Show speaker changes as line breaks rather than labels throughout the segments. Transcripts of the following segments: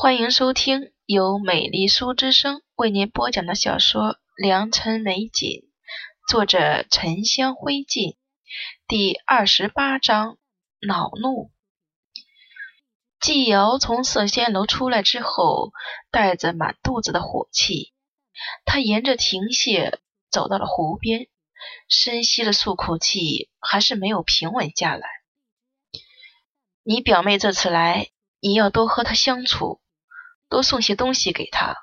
欢迎收听由美丽书之声为您播讲的小说《良辰美景》，作者沉香灰烬，第二十八章恼怒。季瑶从色仙楼出来之后，带着满肚子的火气，他沿着亭榭走到了湖边，深吸了数口气，还是没有平稳下来。你表妹这次来，你要多和她相处。多送些东西给他。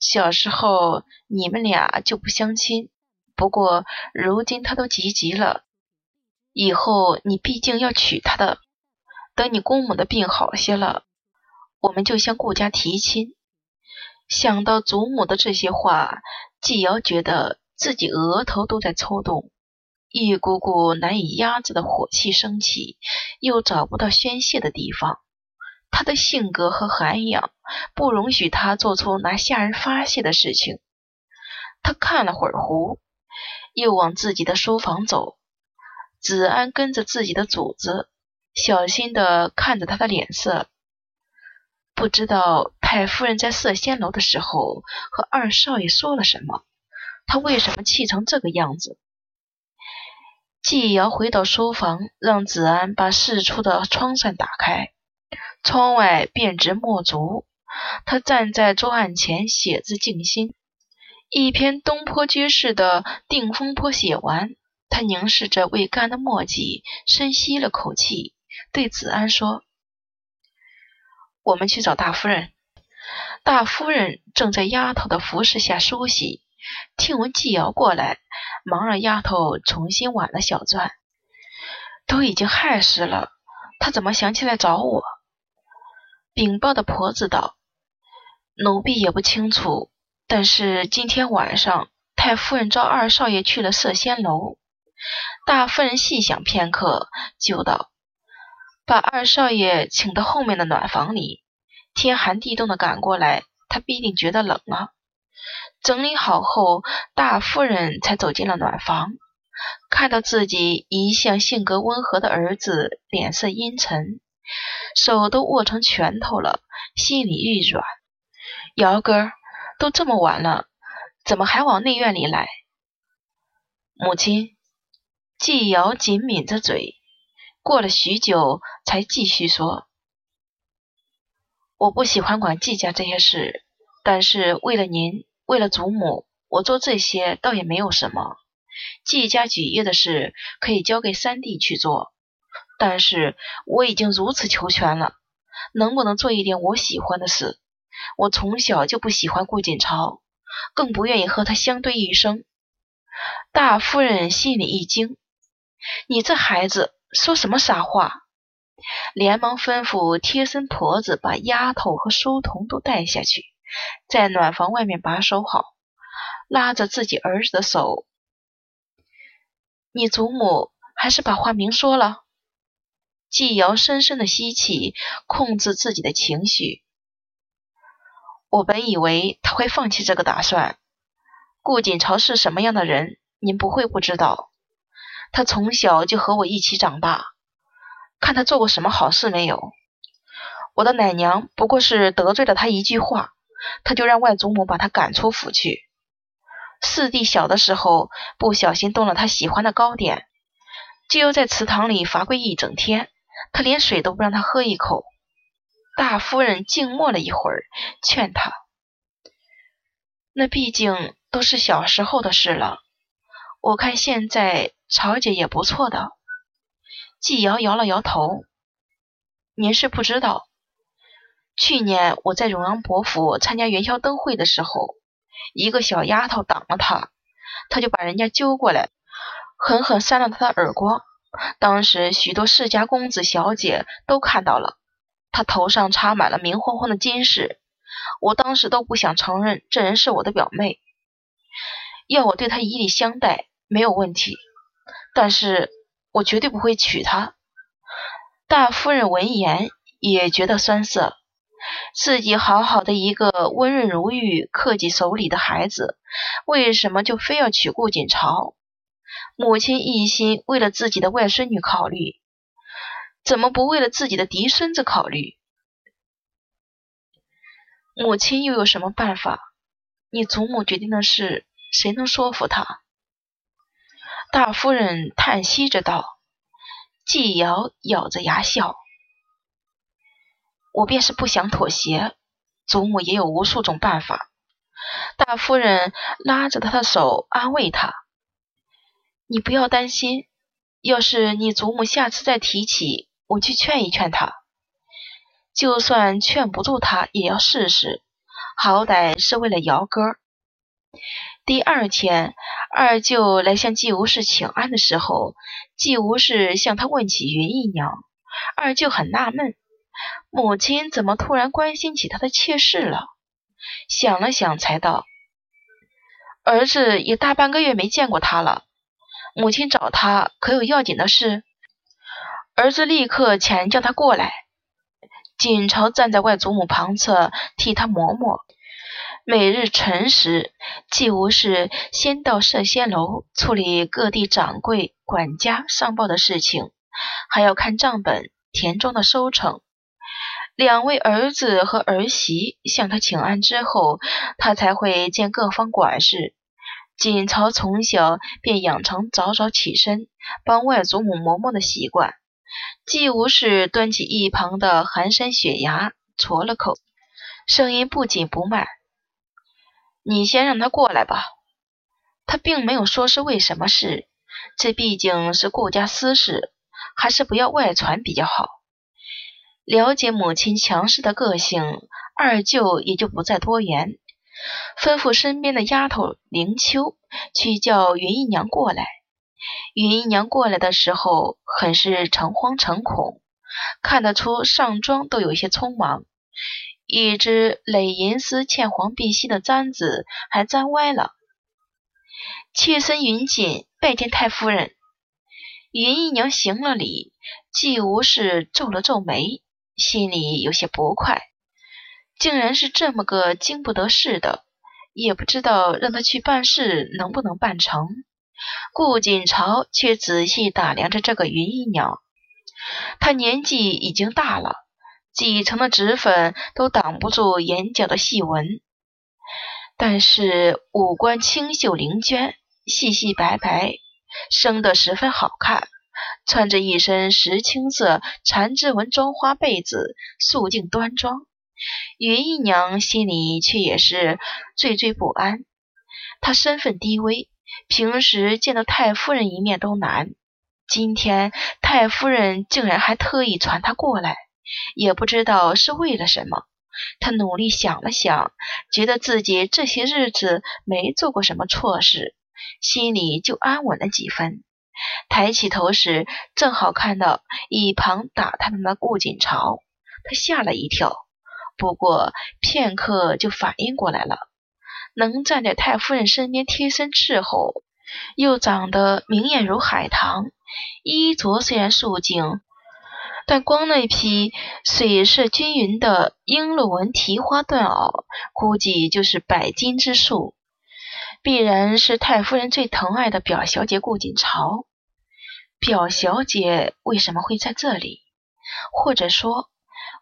小时候你们俩就不相亲，不过如今他都及笄了，以后你毕竟要娶她的。等你公母的病好些了，我们就向顾家提亲。想到祖母的这些话，季瑶觉得自己额头都在抽动，一股股难以压制的火气升起，又找不到宣泄的地方。他的性格和涵养不容许他做出拿下人发泄的事情。他看了会儿湖，又往自己的书房走。子安跟着自己的主子，小心的看着他的脸色。不知道太夫人在色仙楼的时候和二少爷说了什么，他为什么气成这个样子？季瑶回到书房，让子安把四处的窗扇打开。窗外遍植墨竹，他站在桌案前写字静心。一篇东坡居士的《定风波》写完，他凝视着未干的墨迹，深吸了口气，对子安说：“我们去找大夫人。”大夫人正在丫头的服侍下梳洗，听闻季瑶过来，忙让丫头重新挽了小篆。都已经亥时了，他怎么想起来找我？禀报的婆子道：“奴婢也不清楚，但是今天晚上太夫人召二少爷去了色仙楼。”大夫人细想片刻，就道：“把二少爷请到后面的暖房里。天寒地冻的赶过来，他必定觉得冷了。”整理好后，大夫人才走进了暖房，看到自己一向性格温和的儿子脸色阴沉。手都握成拳头了，心里一软。瑶哥，都这么晚了，怎么还往内院里来？母亲，季瑶紧抿着嘴，过了许久，才继续说：“我不喜欢管季家这些事，但是为了您，为了祖母，我做这些倒也没有什么。季家举业的事，可以交给三弟去做。”但是我已经如此求全了，能不能做一点我喜欢的事？我从小就不喜欢顾锦朝，更不愿意和他相对一生。大夫人心里一惊：“你这孩子说什么傻话？”连忙吩咐贴身婆子把丫头和书童都带下去，在暖房外面把守好，拉着自己儿子的手：“你祖母还是把话明说了。”季瑶深深的吸气，控制自己的情绪。我本以为他会放弃这个打算。顾锦朝是什么样的人，您不会不知道。他从小就和我一起长大，看他做过什么好事没有？我的奶娘不过是得罪了他一句话，他就让外祖母把他赶出府去。四弟小的时候不小心动了他喜欢的糕点，就又在祠堂里罚跪一整天。他连水都不让他喝一口。大夫人静默了一会儿，劝他：“那毕竟都是小时候的事了。我看现在曹姐也不错的。”季瑶摇了摇头：“您是不知道，去年我在荣阳伯府参加元宵灯会的时候，一个小丫头挡了他，他就把人家揪过来，狠狠扇了他的耳光。”当时许多世家公子小姐都看到了，他头上插满了明晃晃的金饰。我当时都不想承认这人是我的表妹，要我对她以礼相待没有问题，但是我绝对不会娶她。大夫人闻言也觉得酸涩，自己好好的一个温润如玉、克己守礼的孩子，为什么就非要娶顾锦朝？母亲一心为了自己的外孙女考虑，怎么不为了自己的嫡孙子考虑？母亲又有什么办法？你祖母决定的事，谁能说服她？大夫人叹息着道。季瑶咬着牙笑：“我便是不想妥协，祖母也有无数种办法。”大夫人拉着他的手安慰他：“你不要担心，要是你祖母下次再提起，我去劝一劝她。就算劝不住她，也要试试，好歹是为了瑶哥。”第二天，二舅来向季无事请安的时候，季无事向他问起云姨娘。二舅很纳闷，母亲怎么突然关心起他的妾室了？想了想，才道：“儿子也大半个月没见过他了，母亲找他可有要紧的事？”儿子立刻遣叫他过来。锦朝站在外祖母旁侧，替他磨磨。每日晨时，季无事先到摄仙楼处理各地掌柜、管家上报的事情，还要看账本、田庄的收成。两位儿子和儿媳向他请安之后，他才会见各方管事。锦朝从小便养成早早起身帮外祖母磨磨的习惯。季无事端起一旁的寒山雪芽，啜了口，声音不紧不慢。你先让他过来吧。他并没有说是为什么事，这毕竟是顾家私事，还是不要外传比较好。了解母亲强势的个性，二舅也就不再多言，吩咐身边的丫头灵秋去叫云姨娘过来。云姨娘过来的时候，很是诚惶诚恐，看得出上妆都有些匆忙。一只垒银丝嵌黄碧玺的簪子还簪歪了。妾身云锦拜见太夫人。云姨娘行了礼，季无事皱了皱眉，心里有些不快。竟然是这么个经不得事的，也不知道让他去办事能不能办成。顾锦朝却仔细打量着这个云姨娘，她年纪已经大了。几层的脂粉都挡不住眼角的细纹，但是五官清秀灵娟，细细白白，生得十分好看。穿着一身石青色缠枝纹妆花被子，素净端庄。云姨娘心里却也是惴惴不安。她身份低微，平时见到太夫人一面都难，今天太夫人竟然还特意传她过来。也不知道是为了什么，她努力想了想，觉得自己这些日子没做过什么错事，心里就安稳了几分。抬起头时，正好看到一旁打探的顾锦朝，他吓了一跳，不过片刻就反应过来了。能站在太夫人身边贴身伺候，又长得明艳如海棠，衣着虽然素净。但光那匹水色均匀的璎珞纹提花缎袄，估计就是百金之数，必然是太夫人最疼爱的表小姐顾锦朝。表小姐为什么会在这里？或者说，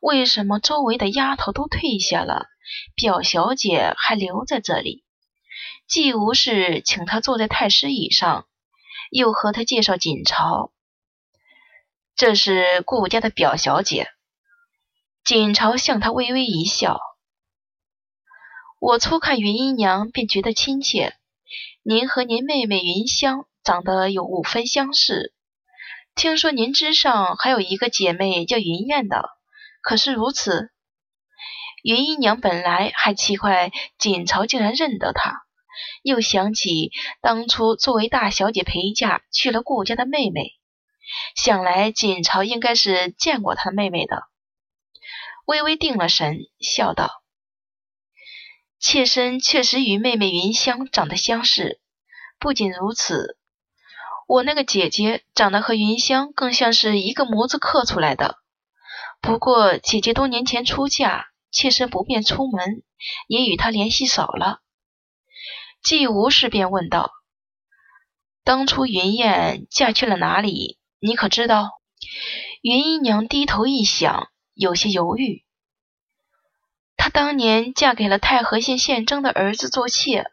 为什么周围的丫头都退下了，表小姐还留在这里？既无事，请她坐在太师椅上，又和她介绍锦朝。这是顾家的表小姐，锦朝向她微微一笑。我初看云姨娘便觉得亲切，您和您妹妹云香长得有五分相似。听说您之上还有一个姐妹叫云燕的，可是如此？云姨娘本来还奇怪锦朝竟然认得她，又想起当初作为大小姐陪嫁去了顾家的妹妹。想来锦朝应该是见过他妹妹的，微微定了神，笑道：“妾身确实与妹妹云香长得相似。不仅如此，我那个姐姐长得和云香更像是一个模子刻出来的。不过姐姐多年前出嫁，妾身不便出门，也与她联系少了。”既无事便问道：“当初云燕嫁去了哪里？”你可知道？云姨娘低头一想，有些犹豫。她当年嫁给了太和县县征的儿子做妾，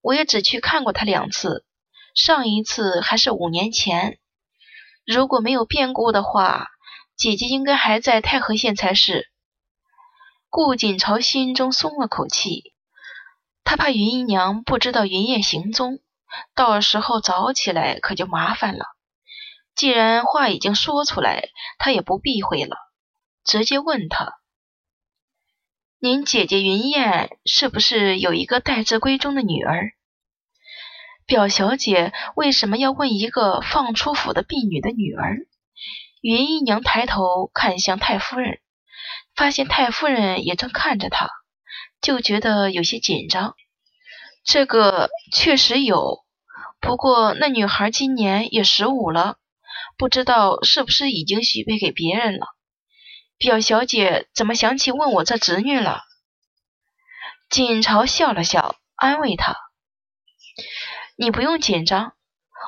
我也只去看过他两次，上一次还是五年前。如果没有变故的话，姐姐应该还在太和县才是。顾锦朝心中松了口气，他怕云姨娘不知道云燕行踪，到时候找起来可就麻烦了。既然话已经说出来，他也不避讳了，直接问他：“您姐姐云燕是不是有一个待字闺中的女儿？”表小姐为什么要问一个放出府的婢女的女儿？云姨娘抬头看向太夫人，发现太夫人也正看着她，就觉得有些紧张。这个确实有，不过那女孩今年也十五了，不知道是不是已经许配给别人了。表小姐怎么想起问我这侄女了？锦朝笑了笑，安慰她。你不用紧张，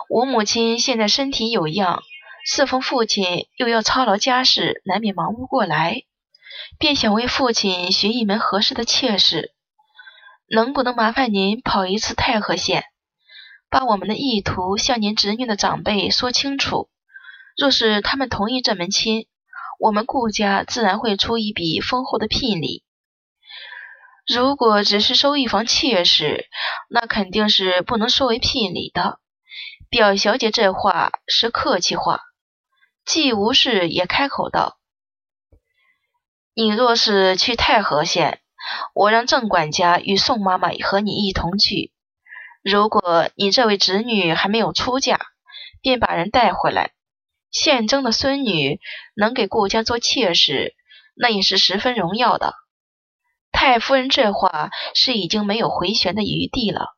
我母亲现在身体有恙，适逢父亲又要操劳家事，难免忙不过来，便想为父亲寻一门合适的妾室。能不能麻烦您跑一次太和县，把我们的意图向您侄女的长辈说清楚？若是他们同意这门亲，我们顾家自然会出一笔丰厚的聘礼。如果只是收一房妾室，那肯定是不能收为聘礼的。表小姐这话是客气话。季无事也开口道：“你若是去太和县，我让郑管家与宋妈妈和你一同去。如果你这位侄女还没有出嫁，便把人带回来。县征的孙女能给顾家做妾室，那也是十分荣耀的。”太夫人这话是已经没有回旋的余地了。